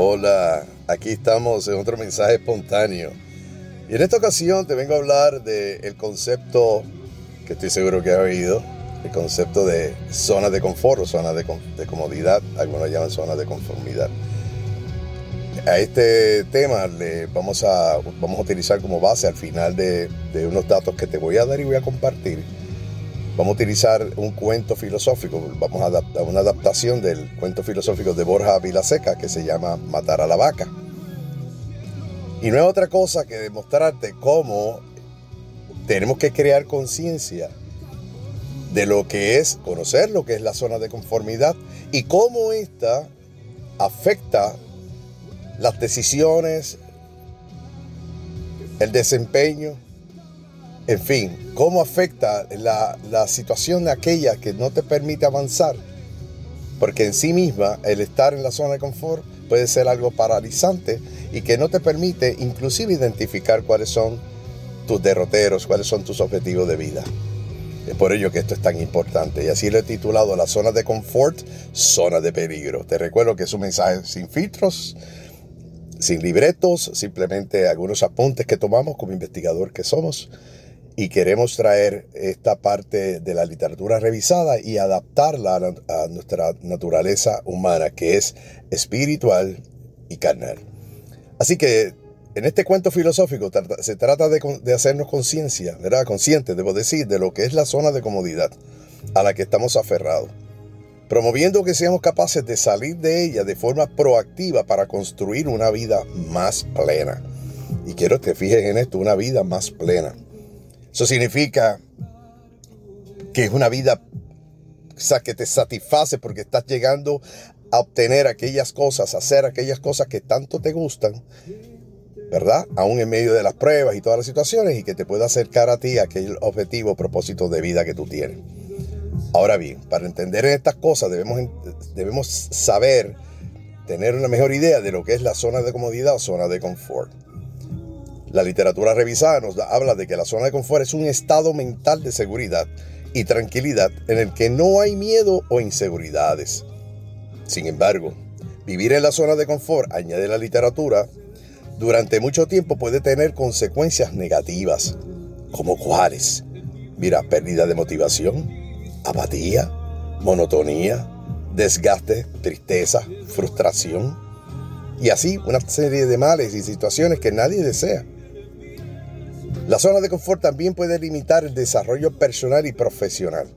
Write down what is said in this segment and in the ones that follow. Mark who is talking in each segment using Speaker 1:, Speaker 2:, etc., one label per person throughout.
Speaker 1: Hola, aquí estamos en otro mensaje espontáneo. Y en esta ocasión te vengo a hablar del concepto que estoy seguro que has oído, el concepto de zonas de confort o zonas de, comodidad, algunos llaman zonas de conformidad. A este tema le vamos a, vamos a utilizar como base al final de, de unos datos que te voy a dar y voy a compartir Vamos a utilizar un cuento filosófico, vamos a adaptar una adaptación del cuento filosófico de Borja Vilaseca que se llama Matar a la vaca. Y no es otra cosa que demostrarte cómo tenemos que crear conciencia de lo que es conocer lo que es la zona de conformidad y cómo esta afecta las decisiones, el desempeño, en fin, cómo afecta la, situación de aquella que no te permite avanzar. Porque en sí misma el estar en la zona de confort puede ser algo paralizante y que no te permite inclusive identificar cuáles son tus derroteros, cuáles son tus objetivos de vida. Es por ello que esto es tan importante. Y así lo he titulado La zona de confort, zona de peligro. Te recuerdo que es un mensaje sin filtros, sin libretos, simplemente algunos apuntes que tomamos como investigador que somos y queremos traer esta parte de la literatura revisada y adaptarla a, nuestra naturaleza humana, que es espiritual y carnal. Así que en este cuento filosófico se trata de, hacernos conciencia, ¿verdad? Conscientes, debo decir, de lo que es la zona de comodidad a la que estamos aferrados, promoviendo que seamos capaces de salir de ella de forma proactiva para construir una vida más plena. Y quiero que te fijes en esto, una vida más plena. Eso significa que es una vida que te satisface porque estás llegando a obtener aquellas cosas, a hacer aquellas cosas que tanto te gustan, ¿verdad? Aún en medio de las pruebas y todas las situaciones y que te pueda acercar a ti a aquel objetivo, propósito de vida que tú tienes. Ahora bien, para entender estas cosas debemos, debemos saber, tener una mejor idea de lo que es la zona de comodidad o zona de confort. La literatura revisada nos habla de que la zona de confort es un estado mental de seguridad y tranquilidad en el que no hay miedo o inseguridades. Sin embargo, vivir en la zona de confort, añade la literatura, durante mucho tiempo puede tener consecuencias negativas. ¿Como cuáles? Mira, pérdida de motivación, apatía, monotonía, desgaste, tristeza, frustración y así una serie de males y situaciones que nadie desea. La zona de confort también puede limitar el desarrollo personal y profesional.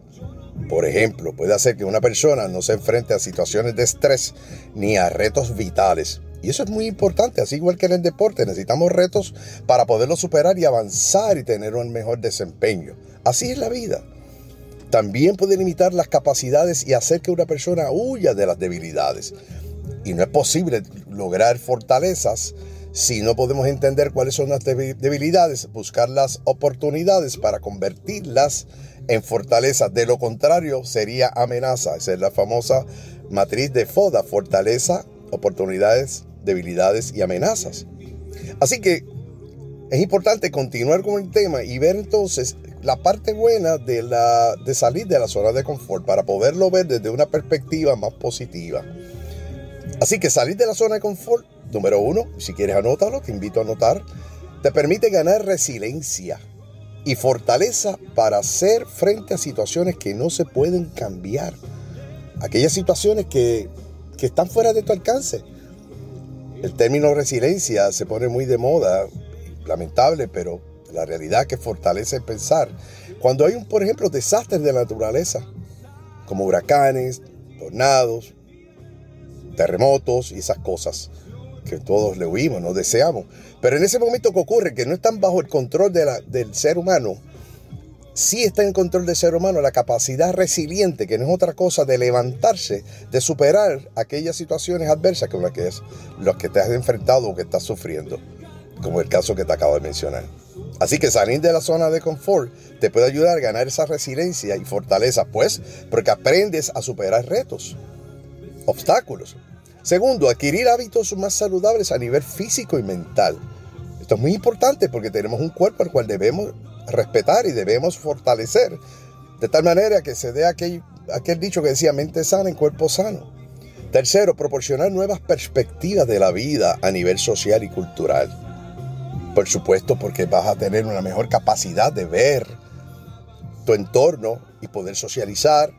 Speaker 1: Por ejemplo, puede hacer que una persona no se enfrente a situaciones de estrés ni a retos vitales. Y eso es muy importante, así igual que en el deporte, necesitamos retos para poderlo superar y avanzar y tener un mejor desempeño. Así es la vida. También puede limitar las capacidades y hacer que una persona huya de las debilidades. Y no es posible lograr fortalezas si no podemos entender cuáles son las debilidades, buscar las oportunidades para convertirlas en fortalezas. De lo contrario, sería amenaza. Esa es la famosa matriz de FODA, fortaleza, oportunidades, debilidades y amenazas. Así que es importante continuar con el tema y ver entonces la parte buena de, la, de salir de la zona de confort para poderlo ver desde una perspectiva más positiva. Así que salir de la zona de confort Número uno, si quieres anótalo, te invito a anotar, te permite ganar resiliencia y fortaleza para hacer frente a situaciones que no se pueden cambiar. Aquellas situaciones que, que están fuera de tu alcance. El término resiliencia se pone muy de moda, lamentable, pero la realidad que fortalece el pensar. Cuando hay, un, por ejemplo, desastres de la naturaleza, como huracanes, tornados, terremotos y esas cosas que todos le huimos, no deseamos. Pero en ese momento que ocurre, que no están bajo el control de la, del ser humano, sí está en control del ser humano la capacidad resiliente, que no es otra cosa de levantarse, de superar aquellas situaciones adversas con las que, es, las que te has enfrentado o que estás sufriendo, como el caso que te acabo de mencionar. Así que salir de la zona de confort te puede ayudar a ganar esa resiliencia y fortaleza, pues, porque aprendes a superar retos, obstáculos, Segundo, adquirir hábitos más saludables a nivel físico y mental. Esto es muy importante porque tenemos un cuerpo al cual debemos respetar y debemos fortalecer. De tal manera que se dé aquel, aquel dicho que decía mente sana en cuerpo sano. Tercero, proporcionar nuevas perspectivas de la vida a nivel social y cultural. Por supuesto, porque vas a tener una mejor capacidad de ver tu entorno y poder socializar,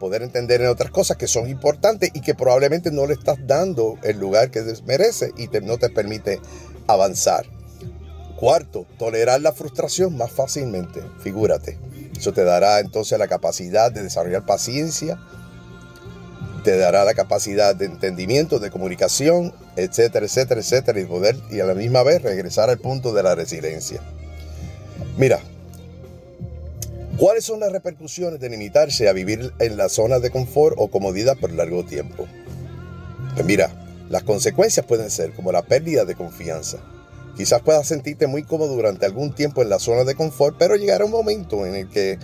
Speaker 1: poder entender en otras cosas que son importantes y que probablemente no le estás dando el lugar que merece y no te permite avanzar. Cuarto, tolerar la frustración más fácilmente, figúrate. Eso te dará entonces la capacidad de desarrollar paciencia, te dará la capacidad de entendimiento, de comunicación, etcétera, etcétera, etcétera, y poder y a la misma vez regresar al punto de la resiliencia. Mira, ¿cuáles son las repercusiones de limitarse a vivir en la zona de confort o comodidad por largo tiempo? Pues mira, las consecuencias pueden ser como la pérdida de confianza, Quizás puedas sentirte muy cómodo durante algún tiempo en la zona de confort, pero llegará un momento en el que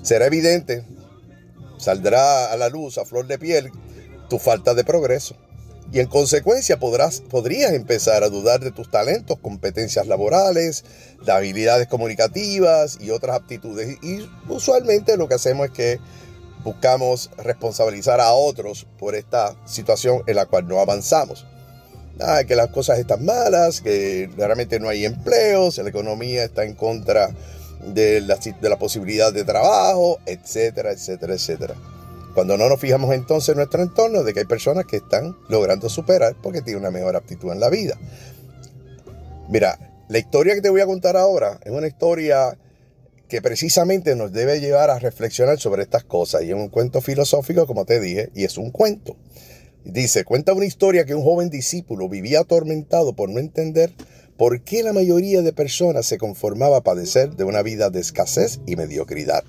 Speaker 1: será evidente, saldrá a la luz a flor de piel tu falta de progreso. Y en consecuencia podrás, podrías empezar a dudar de tus talentos, competencias laborales, de habilidades comunicativas y otras aptitudes. Y usualmente lo que hacemos es que buscamos responsabilizar a otros por esta situación en la cual no avanzamos que las cosas están malas, que realmente no hay empleos, la economía está en contra de la, de la posibilidad de trabajo, etcétera, etcétera, etcétera. Cuando no nos fijamos entonces en nuestro entorno de que hay personas que están logrando superar porque tienen una mejor aptitud en la vida. Mira, la historia que te voy a contar ahora es una historia que precisamente nos debe llevar a reflexionar sobre estas cosas. Y es un cuento filosófico, como te dije, y es un cuento. Dice, cuenta una historia que un joven discípulo vivía atormentado por no entender por qué la mayoría de personas se conformaba a padecer de una vida de escasez y mediocridad.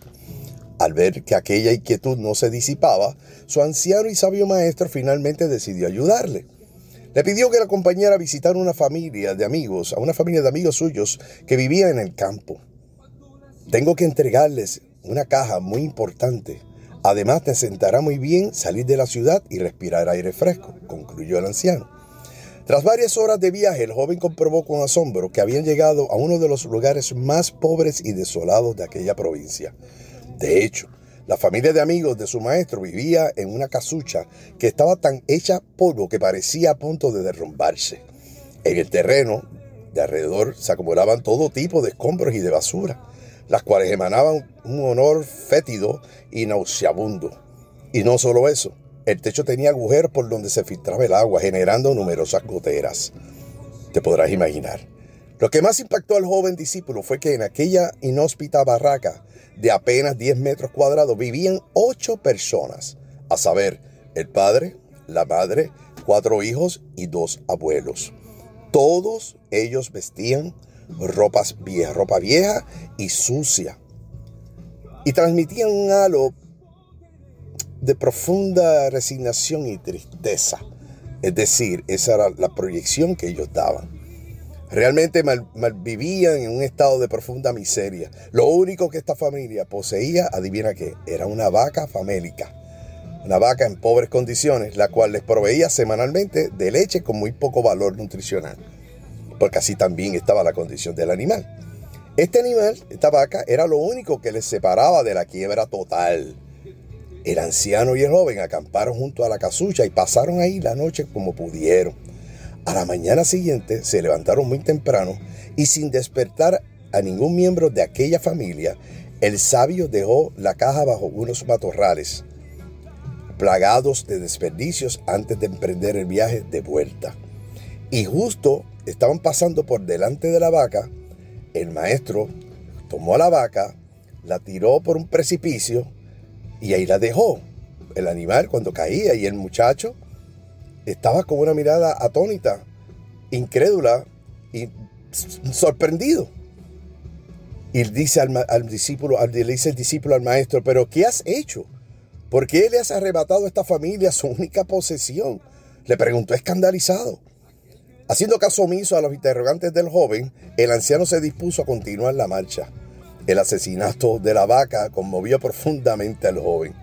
Speaker 1: Al ver que aquella inquietud no se disipaba, su anciano y sabio maestro finalmente decidió ayudarle. Le pidió que le acompañara a visitar una familia de amigos, a una familia de amigos suyos que vivía en el campo. Tengo que entregarles una caja muy importante Además, te sentará muy bien salir de la ciudad y respirar aire fresco, concluyó el anciano. Tras varias horas de viaje, el joven comprobó con asombro que habían llegado a uno de los lugares más pobres y desolados de aquella provincia. De hecho, la familia de amigos de su maestro vivía en una casucha que estaba tan hecha polvo que parecía a punto de derrumbarse. En el terreno de alrededor se acumulaban todo tipo de escombros y de basura las cuales emanaban un olor fétido y nauseabundo. Y no solo eso, el techo tenía agujeros por donde se filtraba el agua, generando numerosas goteras. Te podrás imaginar. Lo que más impactó al joven discípulo fue que en aquella inhóspita barraca de apenas 10 metros cuadrados vivían ocho personas, a saber, el padre, la madre, cuatro hijos y dos abuelos. Todos ellos vestían ropas viejas, ropa vieja y sucia. Y transmitían un halo de profunda resignación y tristeza. Es decir, esa era la proyección que ellos daban. Realmente vivían en un estado de profunda miseria. Lo único que esta familia poseía, adivina qué, era una vaca famélica. Una vaca en pobres condiciones, la cual les proveía semanalmente de leche con muy poco valor nutricional porque así también estaba la condición del animal. Este animal, esta vaca, era lo único que les separaba de la quiebra total. El anciano y el joven acamparon junto a la casucha y pasaron ahí la noche como pudieron. A la mañana siguiente se levantaron muy temprano y sin despertar a ningún miembro de aquella familia, el sabio dejó la caja bajo unos matorrales, plagados de desperdicios antes de emprender el viaje de vuelta. Y justo estaban pasando por delante de la vaca, el maestro tomó a la vaca, la tiró por un precipicio y ahí la dejó. El animal cuando caía y el muchacho estaba con una mirada atónita, incrédula y sorprendido. Y dice al, discípulo, le dice el discípulo al maestro, pero ¿qué has hecho? ¿Por qué le has arrebatado a esta familia su única posesión? Le preguntó escandalizado. Haciendo caso omiso a los interrogantes del joven, el anciano se dispuso a continuar la marcha. El asesinato de la vaca conmovió profundamente al joven.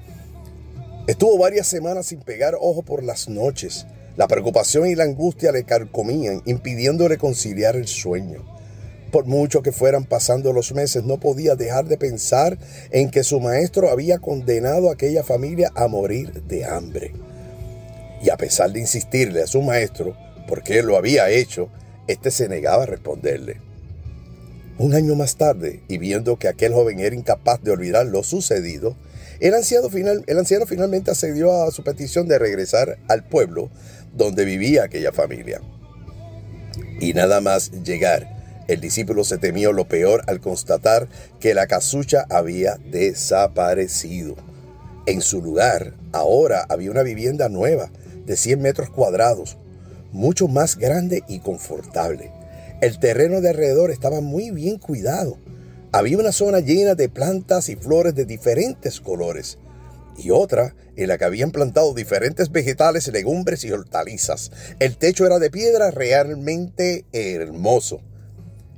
Speaker 1: Estuvo varias semanas sin pegar ojo por las noches. La preocupación y la angustia le carcomían, impidiéndole conciliar el sueño. Por mucho que fueran pasando los meses, no podía dejar de pensar en que su maestro había condenado a aquella familia a morir de hambre. Y a pesar de insistirle a su maestro por qué lo había hecho, éste se negaba a responderle. Un año más tarde, y viendo que aquel joven era incapaz de olvidar lo sucedido, el anciano, final, el anciano finalmente accedió a su petición de regresar al pueblo donde vivía aquella familia. Y nada más llegar, el discípulo se temió lo peor al constatar que la casucha había desaparecido. En su lugar, ahora había una vivienda nueva de 100 metros cuadrados, mucho más grande y confortable. El terreno de alrededor estaba muy bien cuidado. Había una zona llena de plantas y flores de diferentes colores y otra en la que habían plantado diferentes vegetales, legumbres y hortalizas. El techo era de piedra realmente hermoso.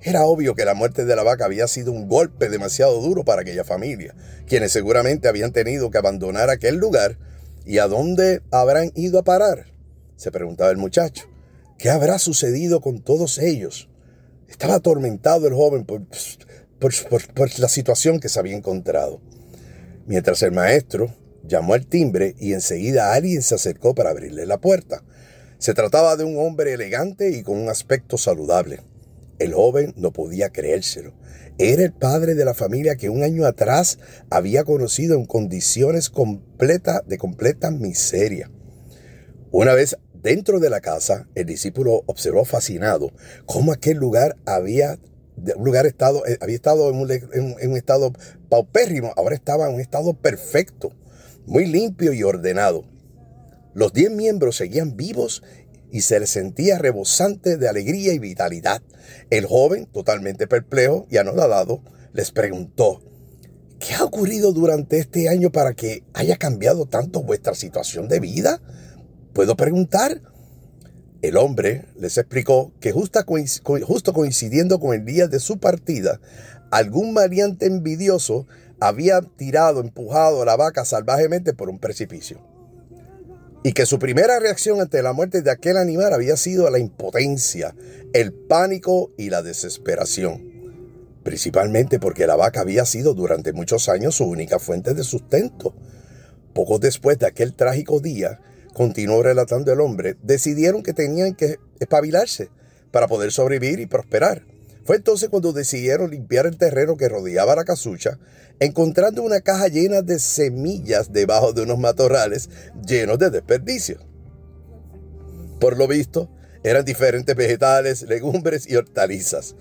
Speaker 1: Era obvio que la muerte de la vaca había sido un golpe demasiado duro para aquella familia, quienes seguramente habían tenido que abandonar aquel lugar. ¿Y a dónde habrán ido a parar? se preguntaba el muchacho. ¿Qué habrá sucedido con todos ellos? Estaba atormentado el joven por, por, la situación que se había encontrado. Mientras el maestro llamó al timbre y enseguida alguien se acercó para abrirle la puerta. Se trataba de un hombre elegante y con un aspecto saludable. El joven no podía creérselo. Era el padre de la familia que un año atrás había conocido en condiciones completa, de completa miseria. Una vez dentro de la casa, el discípulo observó fascinado cómo aquel lugar había, lugar estado, eh, había estado en un, un estado paupérrimo, ahora estaba en un estado perfecto, muy limpio y ordenado. Los diez miembros seguían vivos y se le sentía rebosante de alegría y vitalidad. El joven, totalmente perplejo y anodado, les preguntó, ¿qué ha ocurrido durante este año para que haya cambiado tanto vuestra situación de vida? ¿Puedo preguntar? El hombre les explicó que justo coincidiendo con el día de su partida, algún variante envidioso había tirado, empujado a la vaca salvajemente por un precipicio y que su primera reacción ante la muerte de aquel animal había sido la impotencia, el pánico y la desesperación, principalmente porque la vaca había sido durante muchos años su única fuente de sustento. Poco después de aquel trágico día, continuó relatando el hombre, decidieron que tenían que espabilarse para poder sobrevivir y prosperar. Fue entonces cuando decidieron limpiar el terreno que rodeaba la casucha, encontrando una caja llena de semillas debajo de unos matorrales llenos de desperdicios. Por lo visto, eran diferentes vegetales, legumbres y hortalizas.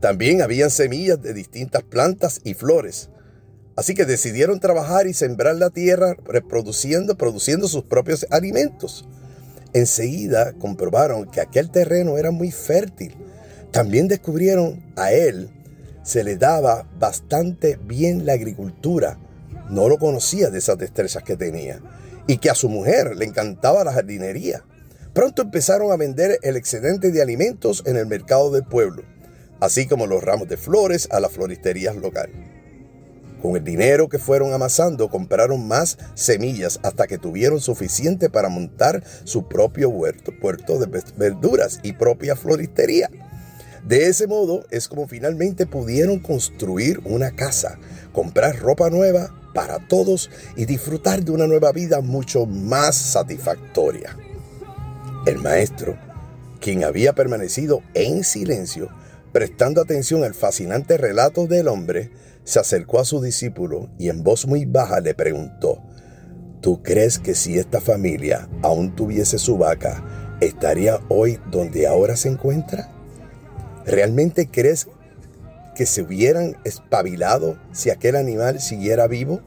Speaker 1: También habían semillas de distintas plantas y flores. Así que decidieron trabajar y sembrar la tierra reproduciendo, produciendo sus propios alimentos. Enseguida comprobaron que aquel terreno era muy fértil también descubrieron a él se le daba bastante bien la agricultura. No lo conocía de esas destrezas que tenía. Y que a su mujer le encantaba la jardinería. Pronto empezaron a vender el excedente de alimentos en el mercado del pueblo, así como los ramos de flores a las floristerías locales. Con el dinero que fueron amasando, compraron más semillas hasta que tuvieron suficiente para montar su propio huerto, puerto de verduras y propia floristería. De ese modo es como finalmente pudieron construir una casa, comprar ropa nueva para todos y disfrutar de una nueva vida mucho más satisfactoria. El maestro, quien había permanecido en silencio, prestando atención al fascinante relato del hombre, se acercó a su discípulo y en voz muy baja le preguntó, ¿Tú crees que si esta familia aún tuviese su vaca, estaría hoy donde ahora se encuentra? ¿Realmente crees que se hubieran espabilado si aquel animal siguiera vivo?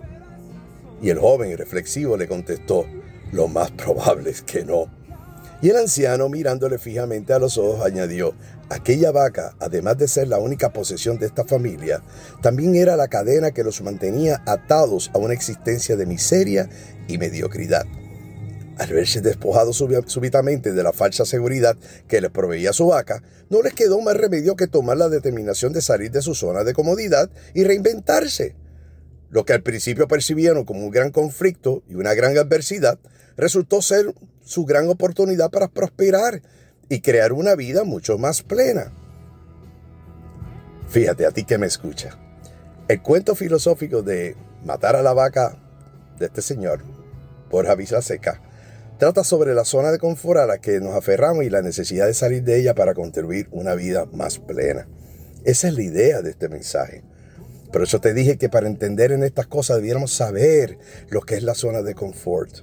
Speaker 1: Y el joven reflexivo le contestó, lo más probable es que no. Y el anciano, mirándole fijamente a los ojos, añadió, aquella vaca, además de ser la única posesión de esta familia, también era la cadena que los mantenía atados a una existencia de miseria y mediocridad. Al verse despojados súbitamente de la falsa seguridad que les proveía su vaca, no les quedó más remedio que tomar la determinación de salir de su zona de comodidad y reinventarse. Lo que al principio percibieron como un gran conflicto y una gran adversidad, resultó ser su gran oportunidad para prosperar y crear una vida mucho más plena. Fíjate a ti que me escucha. El cuento filosófico de matar a la vaca de este señor, por Seca, Trata sobre la zona de confort a la que nos aferramos y la necesidad de salir de ella para construir una vida más plena. Esa es la idea de este mensaje. Por eso te dije que para entender en estas cosas debiéramos saber lo que es la zona de confort.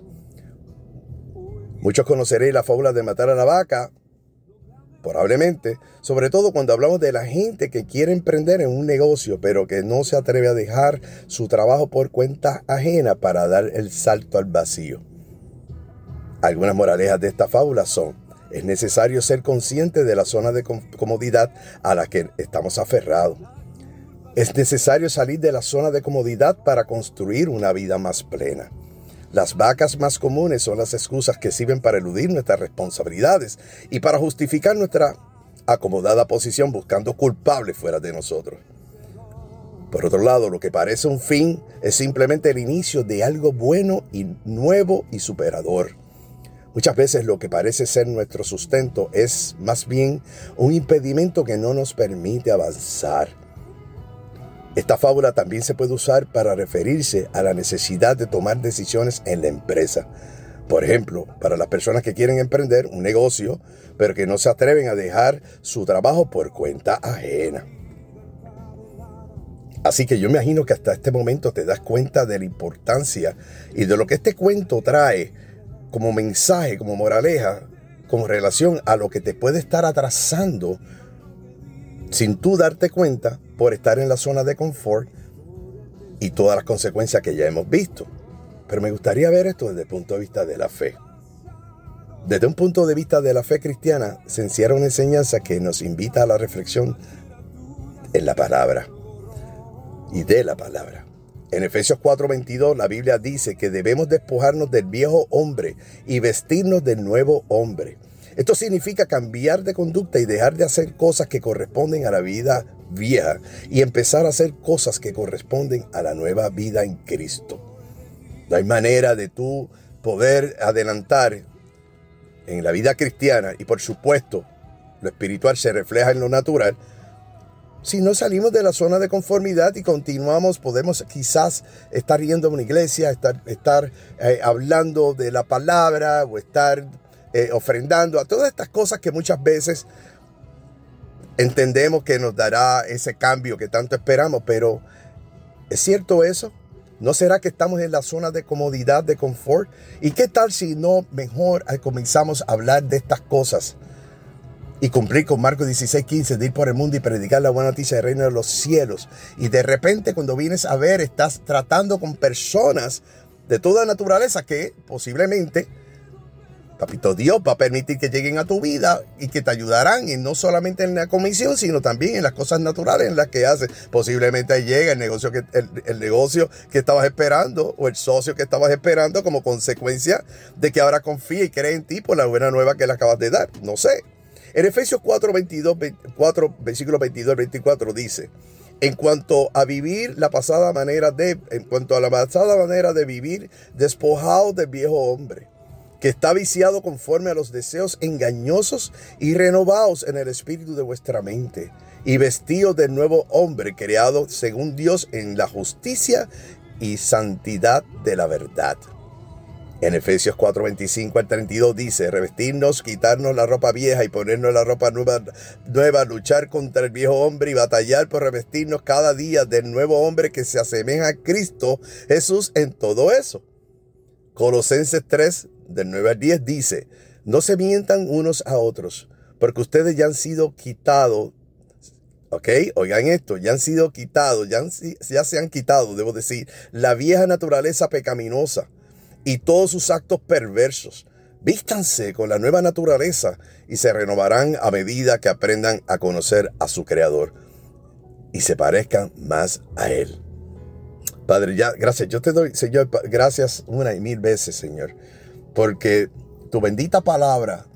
Speaker 1: Muchos conoceréis la fábula de matar a la vaca, probablemente, sobre todo cuando hablamos de la gente que quiere emprender en un negocio, pero que no se atreve a dejar su trabajo por cuenta ajena para dar el salto al vacío. Algunas moralejas de esta fábula son, es necesario ser consciente de la zona de comodidad a la que estamos aferrados. Es necesario salir de la zona de comodidad para construir una vida más plena. Las vacas más comunes son las excusas que sirven para eludir nuestras responsabilidades y para justificar nuestra acomodada posición buscando culpables fuera de nosotros. Por otro lado, lo que parece un fin es simplemente el inicio de algo bueno y nuevo y superador. Muchas veces lo que parece ser nuestro sustento es más bien un impedimento que no nos permite avanzar. Esta fábula también se puede usar para referirse a la necesidad de tomar decisiones en la empresa. Por ejemplo, para las personas que quieren emprender un negocio, pero que no se atreven a dejar su trabajo por cuenta ajena. Así que yo me imagino que hasta este momento te das cuenta de la importancia y de lo que este cuento trae como mensaje, como moraleja, con relación a lo que te puede estar atrasando sin tú darte cuenta por estar en la zona de confort y todas las consecuencias que ya hemos visto. Pero me gustaría ver esto desde el punto de vista de la fe. Desde un punto de vista de la fe cristiana, se encierra una enseñanza que nos invita a la reflexión en la palabra y de la palabra. En Efesios 4:22 la Biblia dice que debemos despojarnos del viejo hombre y vestirnos del nuevo hombre. Esto significa cambiar de conducta y dejar de hacer cosas que corresponden a la vida vieja y empezar a hacer cosas que corresponden a la nueva vida en Cristo. No hay manera de tú poder adelantar en la vida cristiana y por supuesto lo espiritual se refleja en lo natural. Si no salimos de la zona de conformidad y continuamos, podemos quizás estar yendo a una iglesia, estar, estar eh, hablando de la palabra o estar eh, ofrendando, a todas estas cosas que muchas veces entendemos que nos dará ese cambio que tanto esperamos, pero ¿es cierto eso? ¿No será que estamos en la zona de comodidad, de confort? ¿Y qué tal si no mejor comenzamos a hablar de estas cosas? y cumplir con Marcos 16, 15, de ir por el mundo y predicar la buena noticia del reino de los cielos. Y de repente cuando vienes a ver, estás tratando con personas de toda naturaleza que posiblemente Papito Dios va a permitir que lleguen a tu vida y que te ayudarán, y no solamente en la comisión, sino también en las cosas naturales en las que haces. Posiblemente ahí llega el negocio, que, el, negocio que estabas esperando o el socio que estabas esperando como consecuencia de que ahora confía y cree en ti por la buena nueva que le acabas de dar. No sé. En Efesios 4, 22, 4, versículo 22 24 dice, en cuanto a vivir la pasada manera de, en cuanto a la pasada manera de vivir, despojado del viejo hombre que está viciado conforme a los deseos engañosos y renovados en el espíritu de vuestra mente, y vestido del nuevo hombre creado según Dios en la justicia y santidad de la verdad. En Efesios 4:25 al 32 dice, revestirnos, quitarnos la ropa vieja y ponernos la ropa nueva, nueva, luchar contra el viejo hombre y batallar por revestirnos cada día del nuevo hombre que se asemeja a Cristo Jesús en todo eso. Colosenses 3, del 9 al 10 dice, no se mientan unos a otros, porque ustedes ya han sido quitados, ¿ok? Oigan esto, ya han sido quitados, ya, se han quitado, debo decir, la vieja naturaleza pecaminosa y todos sus actos perversos. Vístanse con la nueva naturaleza y se renovarán a medida que aprendan a conocer a su Creador y se parezcan más a Él. Padre, ya, gracias. Yo te doy, Señor, gracias una y mil veces, Señor porque tu bendita palabra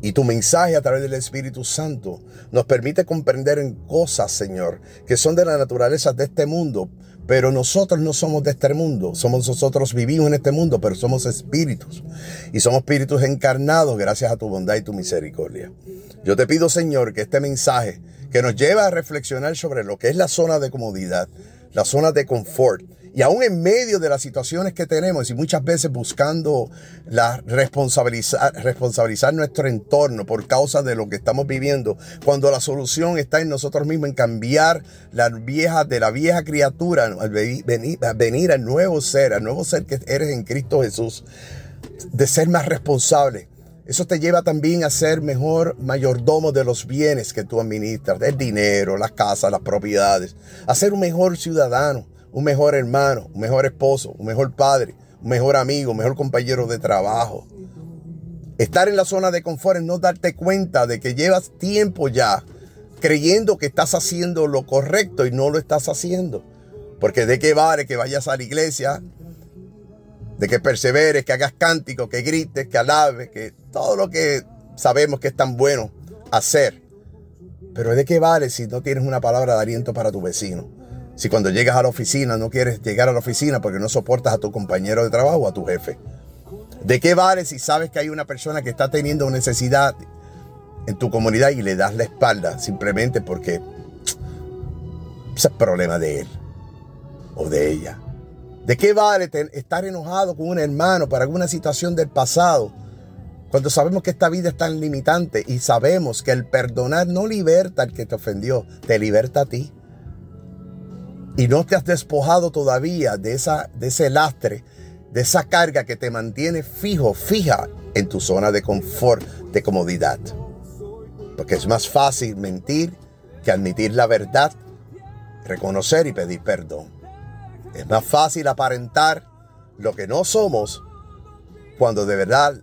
Speaker 1: y tu mensaje a través del Espíritu Santo nos permite comprender en cosas, Señor, que son de la naturaleza de este mundo, pero nosotros no somos de este mundo, somos nosotros vivimos en este mundo, pero somos espíritus y somos espíritus encarnados gracias a tu bondad y tu misericordia. Yo te pido, Señor, que este mensaje que nos lleva a reflexionar sobre lo que es la zona de comodidad, la zona de confort Y aún en medio de las situaciones que tenemos y muchas veces buscando la responsabilizar, responsabilizar nuestro entorno por causa de lo que estamos viviendo, cuando la solución está en nosotros mismos, en cambiar la vieja, de la vieja criatura, al venir, venir al nuevo ser, al nuevo ser que eres en Cristo Jesús, de ser más responsable. Eso te lleva también a ser mejor mayordomo de los bienes que tú administras, del dinero, las casas, las propiedades, a ser un mejor ciudadano un mejor hermano, un mejor esposo, un mejor padre, un mejor amigo, un mejor compañero de trabajo. Estar en la zona de confort es no darte cuenta de que llevas tiempo ya creyendo que estás haciendo lo correcto y no lo estás haciendo. Porque de qué vale que vayas a la iglesia, de que perseveres, que hagas cánticos, que grites, que alabes, que todo lo que sabemos que es tan bueno hacer. Pero de qué vale si no tienes una palabra de aliento para tu vecino. Si cuando llegas a la oficina no quieres llegar a la oficina porque no soportas a tu compañero de trabajo o a tu jefe. ¿De qué vale si sabes que hay una persona que está teniendo necesidad en tu comunidad y le das la espalda simplemente porque ese es problema de él o de ella? ¿De qué vale estar enojado con un hermano por alguna situación del pasado cuando sabemos que esta vida es tan limitante y sabemos que el perdonar no liberta al que te ofendió, te liberta a ti? Y no te has despojado todavía de, esa, de ese lastre, de esa carga que te mantiene fijo, fija en tu zona de confort, de comodidad. Porque es más fácil mentir que admitir la verdad, reconocer y pedir perdón. Es más fácil aparentar lo que no somos cuando de verdad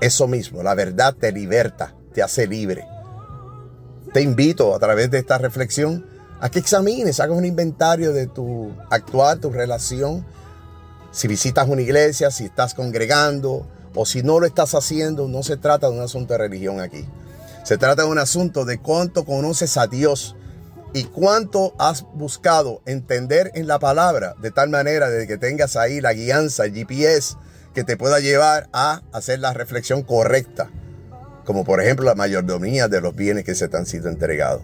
Speaker 1: eso mismo, la verdad te liberta, te hace libre. Te invito a través de esta reflexión a que examines, hagas un inventario de tu actual, tu relación. Si visitas una iglesia, si estás congregando o si no lo estás haciendo, no se trata de un asunto de religión aquí. Se trata de un asunto de cuánto conoces a Dios y cuánto has buscado entender en la palabra de tal manera de que tengas ahí la guianza, el GPS que te pueda llevar a hacer la reflexión correcta, como por ejemplo la mayordomía de los bienes que se te han sido entregados.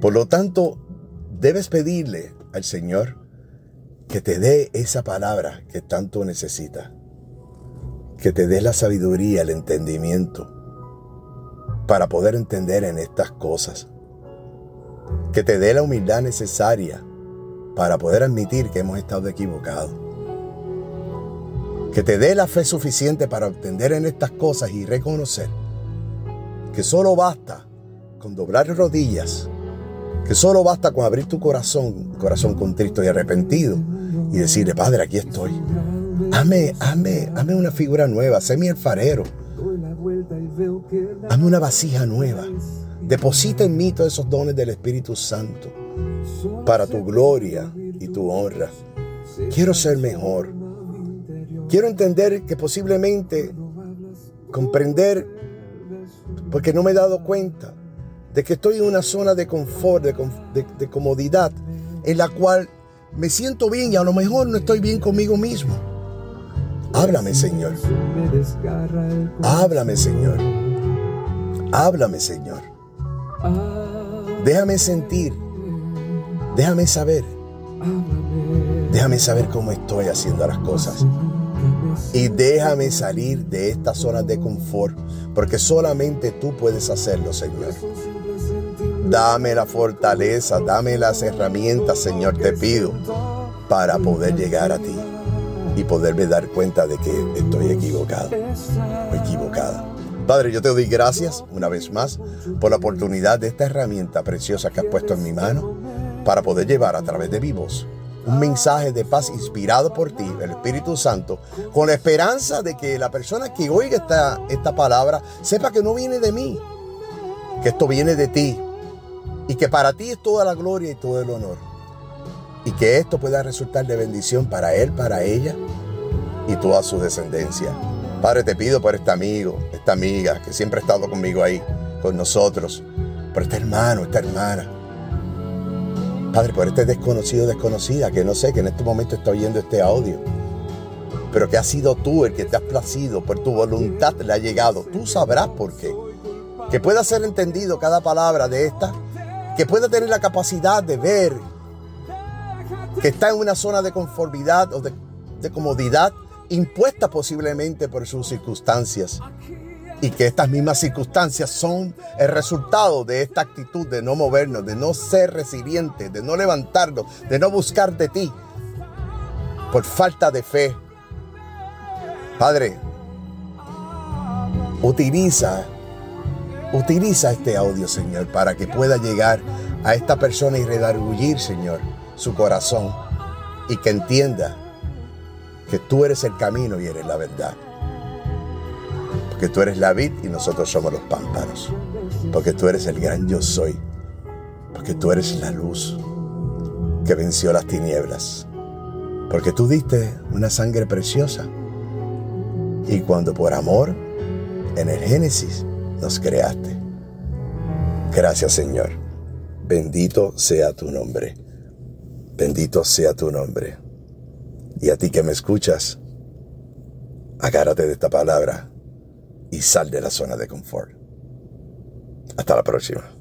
Speaker 1: Por lo tanto, debes pedirle al Señor que te dé esa palabra que tanto necesita. Que te dé la sabiduría, el entendimiento para poder entender en estas cosas. Que te dé la humildad necesaria para poder admitir que hemos estado equivocados. Que te dé la fe suficiente para entender en estas cosas y reconocer que solo basta con doblar rodillas que solo basta con abrir tu corazón, corazón contrito y arrepentido, y decirle, Padre, aquí estoy. Hazme, hazme, hazme una figura nueva, sé mi alfarero. Hazme una vasija nueva. Deposita en mí todos esos dones del Espíritu Santo para tu gloria y tu honra. Quiero ser mejor. Quiero entender que posiblemente comprender, porque no me he dado cuenta, de que estoy en una zona de confort, de, comodidad, en la cual me siento bien y a lo mejor no estoy bien conmigo mismo. Háblame, Señor. Háblame, Señor. Háblame, Señor. Déjame sentir. Déjame saber. Déjame saber cómo estoy haciendo las cosas. Y déjame salir de esta zona de confort, porque solamente tú puedes hacerlo, Señor. Dame la fortaleza, dame las herramientas, Señor, te pido, para poder llegar a ti y poderme dar cuenta de que estoy equivocado o equivocada. Padre, yo te doy gracias una vez más por la oportunidad de esta herramienta preciosa que has puesto en mi mano para poder llevar a través de mi voz un mensaje de paz inspirado por ti, el Espíritu Santo, con la esperanza de que la persona que oiga esta, esta palabra sepa que no viene de mí, que esto viene de ti, y que para ti es toda la gloria y todo el honor. Y que esto pueda resultar de bendición para él, para ella y toda su descendencia. Padre, te pido por este amigo, esta amiga que siempre ha estado conmigo ahí, con nosotros, por este hermano, esta hermana. Padre, por este desconocido, desconocida, que no sé, que en este momento está oyendo este audio, pero que ha sido tú el que te has placido, por tu voluntad le ha llegado. Tú sabrás por qué. Que pueda ser entendido cada palabra de esta que pueda tener la capacidad de ver que está en una zona de conformidad o de, comodidad impuesta posiblemente por sus circunstancias y que estas mismas circunstancias son el resultado de esta actitud de no movernos, de no ser resilientes, de no levantarnos, de no buscar de ti por falta de fe. Padre, utiliza, utiliza este audio, Señor, para que pueda llegar a esta persona y redargullir, Señor, su corazón y que entienda que tú eres el camino y eres la verdad. Porque tú eres la vid y nosotros somos los pámpanos. Porque tú eres el gran yo soy. Porque tú eres la luz que venció las tinieblas. Porque tú diste una sangre preciosa. Y cuando por amor, en el Génesis, nos creaste. Gracias Señor. Bendito sea tu nombre. Bendito sea tu nombre. Y a ti que me escuchas, agárrate de esta palabra y sal de la zona de confort. Hasta la próxima.